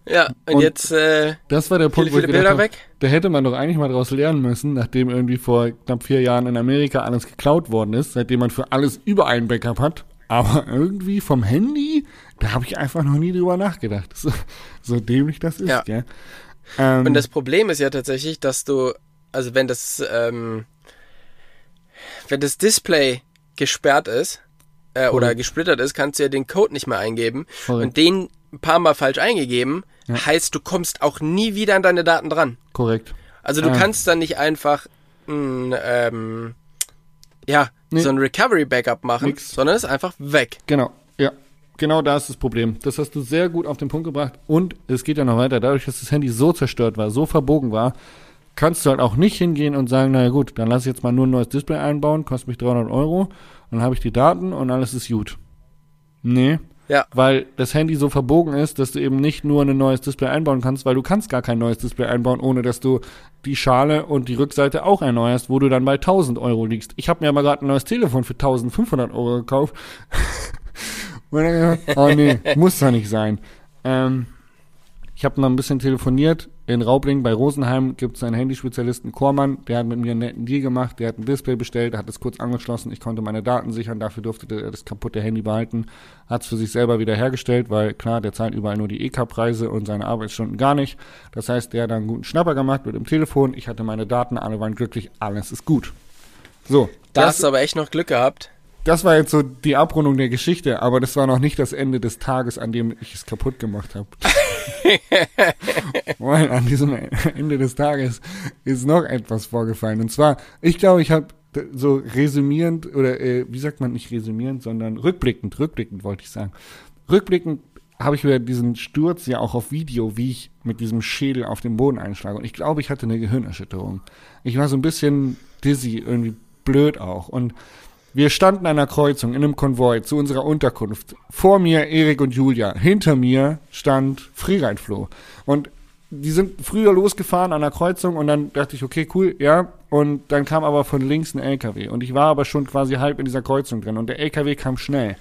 ja, und, Und- jetzt äh, Das war der Punkt, viele, wo ich gedacht Bilder hab, weg. Da hätte man doch eigentlich mal daraus lernen müssen, nachdem irgendwie vor knapp vier Jahren in Amerika alles geklaut worden ist, seitdem man für alles überall ein Backup hat. Aber irgendwie vom Handy, da habe ich einfach noch nie drüber nachgedacht. So, so dämlich das ist, Ja. gell? Ähm, Und das Problem ist ja tatsächlich, dass du, also wenn das, ähm, wenn das Display gesperrt ist äh, oder gesplittert ist, kannst du ja den Code nicht mehr eingeben. Korrekt. Und den ein paar Mal falsch eingegeben, heißt, du kommst auch nie wieder an deine Daten dran. korrekt. Also du Ah. kannst dann nicht einfach ein, ähm, ja, Nee. so ein Recovery-Backup machen, Nix. sondern ist einfach weg. Genau, ja. Genau da ist das Problem. Das hast du sehr gut auf den Punkt gebracht. Und es geht ja noch weiter. Dadurch, dass das Handy so zerstört war, so verbogen war, kannst du halt auch nicht hingehen und sagen, naja gut, dann lass ich jetzt mal nur ein neues Display einbauen, kostet mich 300 Euro, dann habe ich die Daten und alles ist gut. Nee. Ja. Weil das Handy so verbogen ist, dass du eben nicht nur ein neues Display einbauen kannst, weil du kannst gar kein neues Display einbauen, ohne dass du die Schale und die Rückseite auch erneuerst, wo du dann bei 1000 Euro liegst. Ich habe mir aber gerade ein neues Telefon für 1500 Euro gekauft. Und dann oh nee, muss doch nicht sein. Ähm, ich habe mal ein bisschen telefoniert. In Raubling bei Rosenheim gibt es einen Handyspezialisten Kormann, der hat mit mir einen netten Deal gemacht, der hat ein Display bestellt, hat es kurz angeschlossen, ich konnte meine Daten sichern, dafür durfte er das kaputte Handy behalten, hat es für sich selber wieder hergestellt, weil klar, der zahlt überall nur die EK-Preise und seine Arbeitsstunden gar nicht. Das heißt, der hat einen guten Schnapper gemacht mit dem Telefon, ich hatte meine Daten, alle waren glücklich, alles ist gut. So, Da das- hast du aber echt noch Glück gehabt. Das war jetzt so die Abrundung der Geschichte, aber das war noch nicht das Ende des Tages, an dem ich es kaputt gemacht habe. Weil an diesem Ende des Tages ist noch etwas vorgefallen. Und zwar, ich glaube, ich habe so resümierend, oder äh, wie sagt man nicht resümierend, sondern rückblickend, rückblickend wollte ich sagen. Rückblickend habe ich wieder diesen Sturz ja auch auf Video, wie ich mit diesem Schädel auf den Boden einschlage. Und ich glaube, ich hatte eine Gehirnerschütterung. Ich war so ein bisschen dizzy, irgendwie blöd auch. Und wir standen an einer Kreuzung in einem Konvoi zu unserer Unterkunft. Vor mir Erik und Julia. Hinter mir stand Freeride Flo. Und die sind früher losgefahren an der Kreuzung und dann dachte ich, okay, cool, ja. Und dann kam aber von links ein LKW. Und ich war aber schon quasi halb in dieser Kreuzung drin. Und der LKW kam schnell.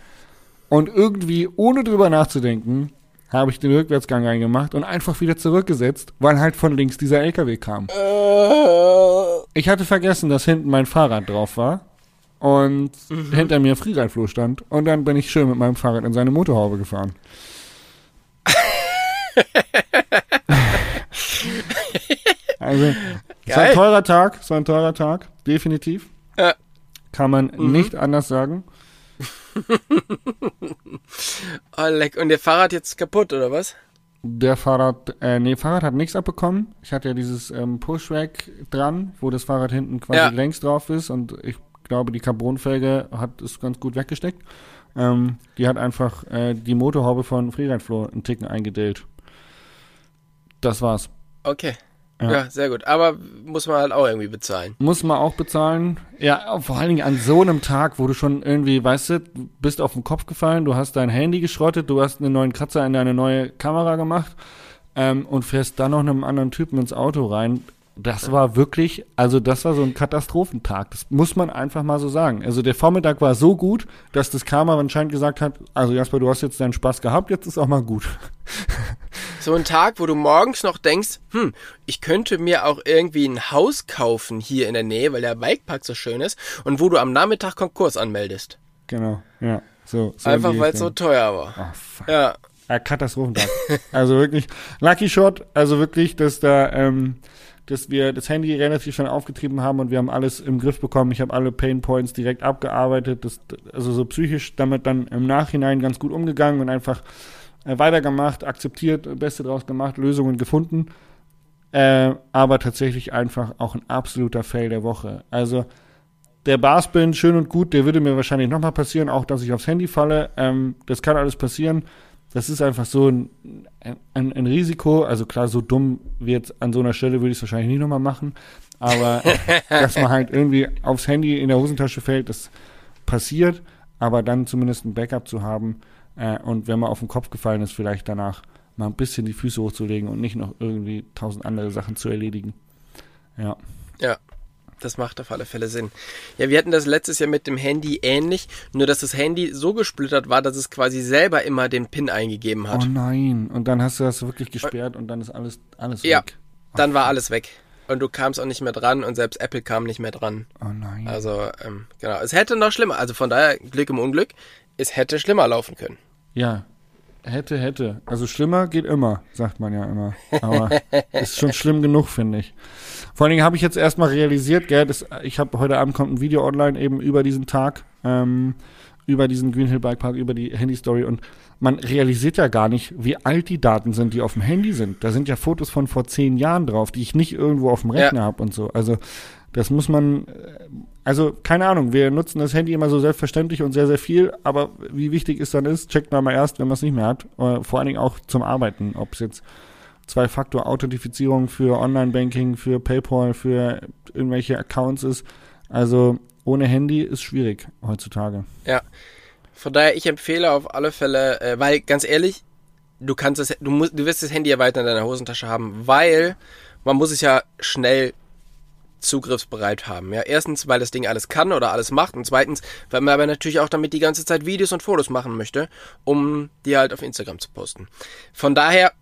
Und irgendwie, ohne drüber nachzudenken, habe ich den Rückwärtsgang reingemacht und einfach wieder zurückgesetzt, weil halt von links dieser LKW kam. Ich hatte vergessen, dass hinten mein Fahrrad drauf war und hinter mir Freeride-Floh stand. Und dann bin ich schön mit meinem Fahrrad in seine Motorhaube gefahren. also, es war ein Geil. teurer Tag, es war ein teurer Tag, definitiv. Ja. Kann man nicht anders sagen. Oh, leck. Und der Fahrrad jetzt kaputt, oder was? Der Fahrrad, äh, nee, Fahrrad hat nichts abbekommen. Ich hatte ja dieses ähm, Pushrack dran, wo das Fahrrad hinten quasi Ja. längs drauf ist und ich glaube, die Carbonfelge hat es ganz gut weggesteckt. Ähm, die hat einfach äh, die Motorhaube von Freeride-Flo einen Ticken eingedellt. Das war's. Okay. Ja. Ja. sehr gut. Aber muss man halt auch irgendwie bezahlen. Muss man auch bezahlen. Ja, vor allen Dingen an so einem Tag, wo du schon irgendwie, weißt du, du bist auf den Kopf gefallen, du hast dein Handy geschrottet, du hast einen neuen Kratzer in deine neue Kamera gemacht ähm, und fährst dann noch einem anderen Typen ins Auto rein. Das war wirklich, also das war so ein Katastrophentag. Das muss man einfach mal so sagen. Also der Vormittag war so gut, dass das Karma anscheinend gesagt hat, also Jasper, du hast jetzt deinen Spaß gehabt, jetzt ist auch mal gut. So ein Tag, wo du morgens noch denkst, hm, ich könnte mir auch irgendwie ein Haus kaufen hier in der Nähe, weil der Bikepark so schön ist und wo du am Nachmittag Konkurs anmeldest. Genau, ja. So, so Einfach weil es so teuer war. Oh, fuck. Ja, Ja, Katastrophentag. also wirklich, Lucky Shot, also wirklich, dass da, ähm, dass wir das Handy relativ schnell aufgetrieben haben und wir haben alles im Griff bekommen. Ich habe alle Pain Points direkt abgearbeitet, das, also so psychisch damit dann im Nachhinein ganz gut umgegangen und einfach äh, weitergemacht, akzeptiert, Beste draus gemacht, Lösungen gefunden. Äh, aber tatsächlich einfach auch ein absoluter Fail der Woche. Also der Barspin, schön und gut, der würde mir wahrscheinlich nochmal passieren, auch dass ich aufs Handy falle. Ähm, das kann alles passieren. Das ist einfach so ein, ein, ein Risiko. Also klar, so dumm wie jetzt an so einer Stelle würde ich es wahrscheinlich nicht nochmal machen. Aber dass man halt irgendwie aufs Handy in der Hosentasche fällt, das passiert. Aber dann zumindest ein Backup zu haben äh, und wenn man auf den Kopf gefallen ist, vielleicht danach mal ein bisschen die Füße hochzulegen und nicht noch irgendwie tausend andere Sachen zu erledigen. Ja. ja. Das macht auf alle Fälle Sinn. Ja, wir hatten das letztes Jahr mit dem Handy ähnlich, nur dass das Handy so gesplittert war, dass es quasi selber immer den PIN eingegeben hat. Oh nein. Und dann hast du das wirklich gesperrt und dann ist alles, alles Ja. weg. Dann war alles weg. Und du kamst auch nicht mehr dran und selbst Apple kam nicht mehr dran. Oh nein. Also, ähm, genau. Es hätte noch schlimmer. Also von daher, Glück im Unglück, es hätte schlimmer laufen können. Ja. Hätte, hätte. Also schlimmer geht immer, sagt man ja immer. Aber ist schon schlimm genug, finde ich. Vor allen Dingen habe ich jetzt erstmal realisiert, gell, das, ich habe heute Abend kommt ein Video online eben über diesen Tag, ähm, über diesen Green Hill Bike Park, über die Handy Story und man realisiert ja gar nicht, wie alt die Daten sind, die auf dem Handy sind. Da sind ja Fotos von vor zehn Jahren drauf, die ich nicht irgendwo auf dem Rechner hab und so. Also das muss man, äh, also keine Ahnung, wir nutzen das Handy immer so selbstverständlich und sehr, sehr viel, aber wie wichtig es dann ist, checkt man mal erst, wenn man es nicht mehr hat. Äh, vor allen Dingen auch zum Arbeiten, ob es jetzt Zwei-Faktor-Authentifizierung für Online-Banking, für PayPal, für irgendwelche Accounts ist. Also ohne Handy ist schwierig heutzutage. Ja. Von daher, ich empfehle auf alle Fälle, äh, weil ganz ehrlich, du kannst das, du musst, du wirst das Handy ja weiter in deiner Hosentasche haben, weil man muss es ja schnell zugriffsbereit haben. Ja, erstens, weil das Ding alles kann oder alles macht und zweitens, weil man aber natürlich auch damit die ganze Zeit Videos und Fotos machen möchte, um die halt auf Instagram zu posten. Von daher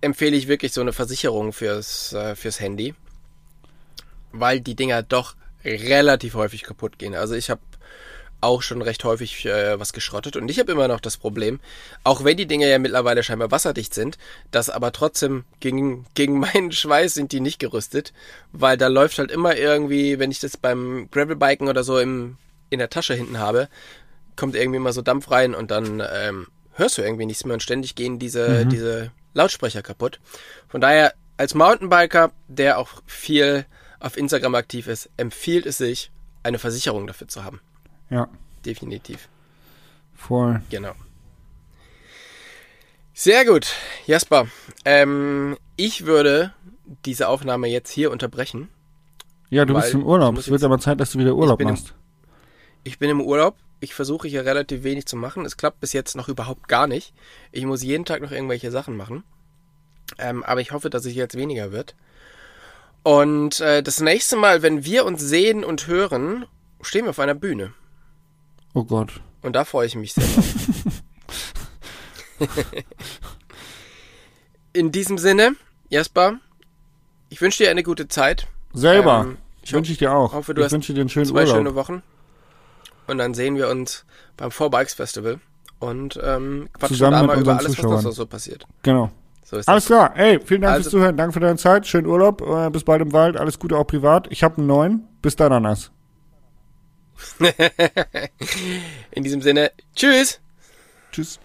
empfehle ich wirklich so eine Versicherung fürs, äh, fürs Handy, weil die Dinger doch relativ häufig kaputt gehen. Also ich habe auch schon recht häufig äh, was geschrottet und ich habe immer noch das Problem, auch wenn die Dinger ja mittlerweile scheinbar wasserdicht sind, dass aber trotzdem gegen, gegen meinen Schweiß sind die nicht gerüstet, weil da läuft halt immer irgendwie, wenn ich das beim Gravelbiken oder so im, in der Tasche hinten habe, kommt irgendwie mal so Dampf rein und dann ähm, hörst du irgendwie nichts mehr und ständig gehen diese, diese Lautsprecher kaputt. Von daher, als Mountainbiker, der auch viel auf Instagram aktiv ist, empfiehlt es sich, eine Versicherung dafür zu haben. Ja, Definitiv. voll. Genau. Sehr gut, Jasper. Ähm, ich würde diese Aufnahme jetzt hier unterbrechen. Ja, du bist im Urlaub. ich Es wird aber Zeit, dass du wieder Urlaub im- machst. Ich bin im Urlaub. Ich versuche hier relativ wenig zu machen. Es klappt bis jetzt noch überhaupt gar nicht. Ich muss jeden Tag noch irgendwelche Sachen machen. Ähm, aber ich hoffe, dass es jetzt weniger wird. Und äh, das nächste Mal, wenn wir uns sehen und hören, stehen wir auf einer Bühne. Oh Gott. Und da freue ich mich sehr drauf. In diesem Sinne, Jasper, ich wünsche dir eine gute Zeit. Selber. Ähm, ich wünsche ich dir auch. hoffe, du ich hast wünsche dir einen schönen zwei Urlaub. schöne Wochen. Und dann sehen wir uns beim Four Bikes Festival und ähm, quatschen Zusammen da mal über alles, was Zuschauern. noch so passiert. Genau. So ist Alles das. klar. Ey, vielen Dank Also- fürs Zuhören. Danke für deine Zeit. Schönen Urlaub. Äh, bis bald im Wald. Alles Gute auch privat. Ich habe einen neuen. Bis dann, Anas. In diesem Sinne, tschüss! Tschüss.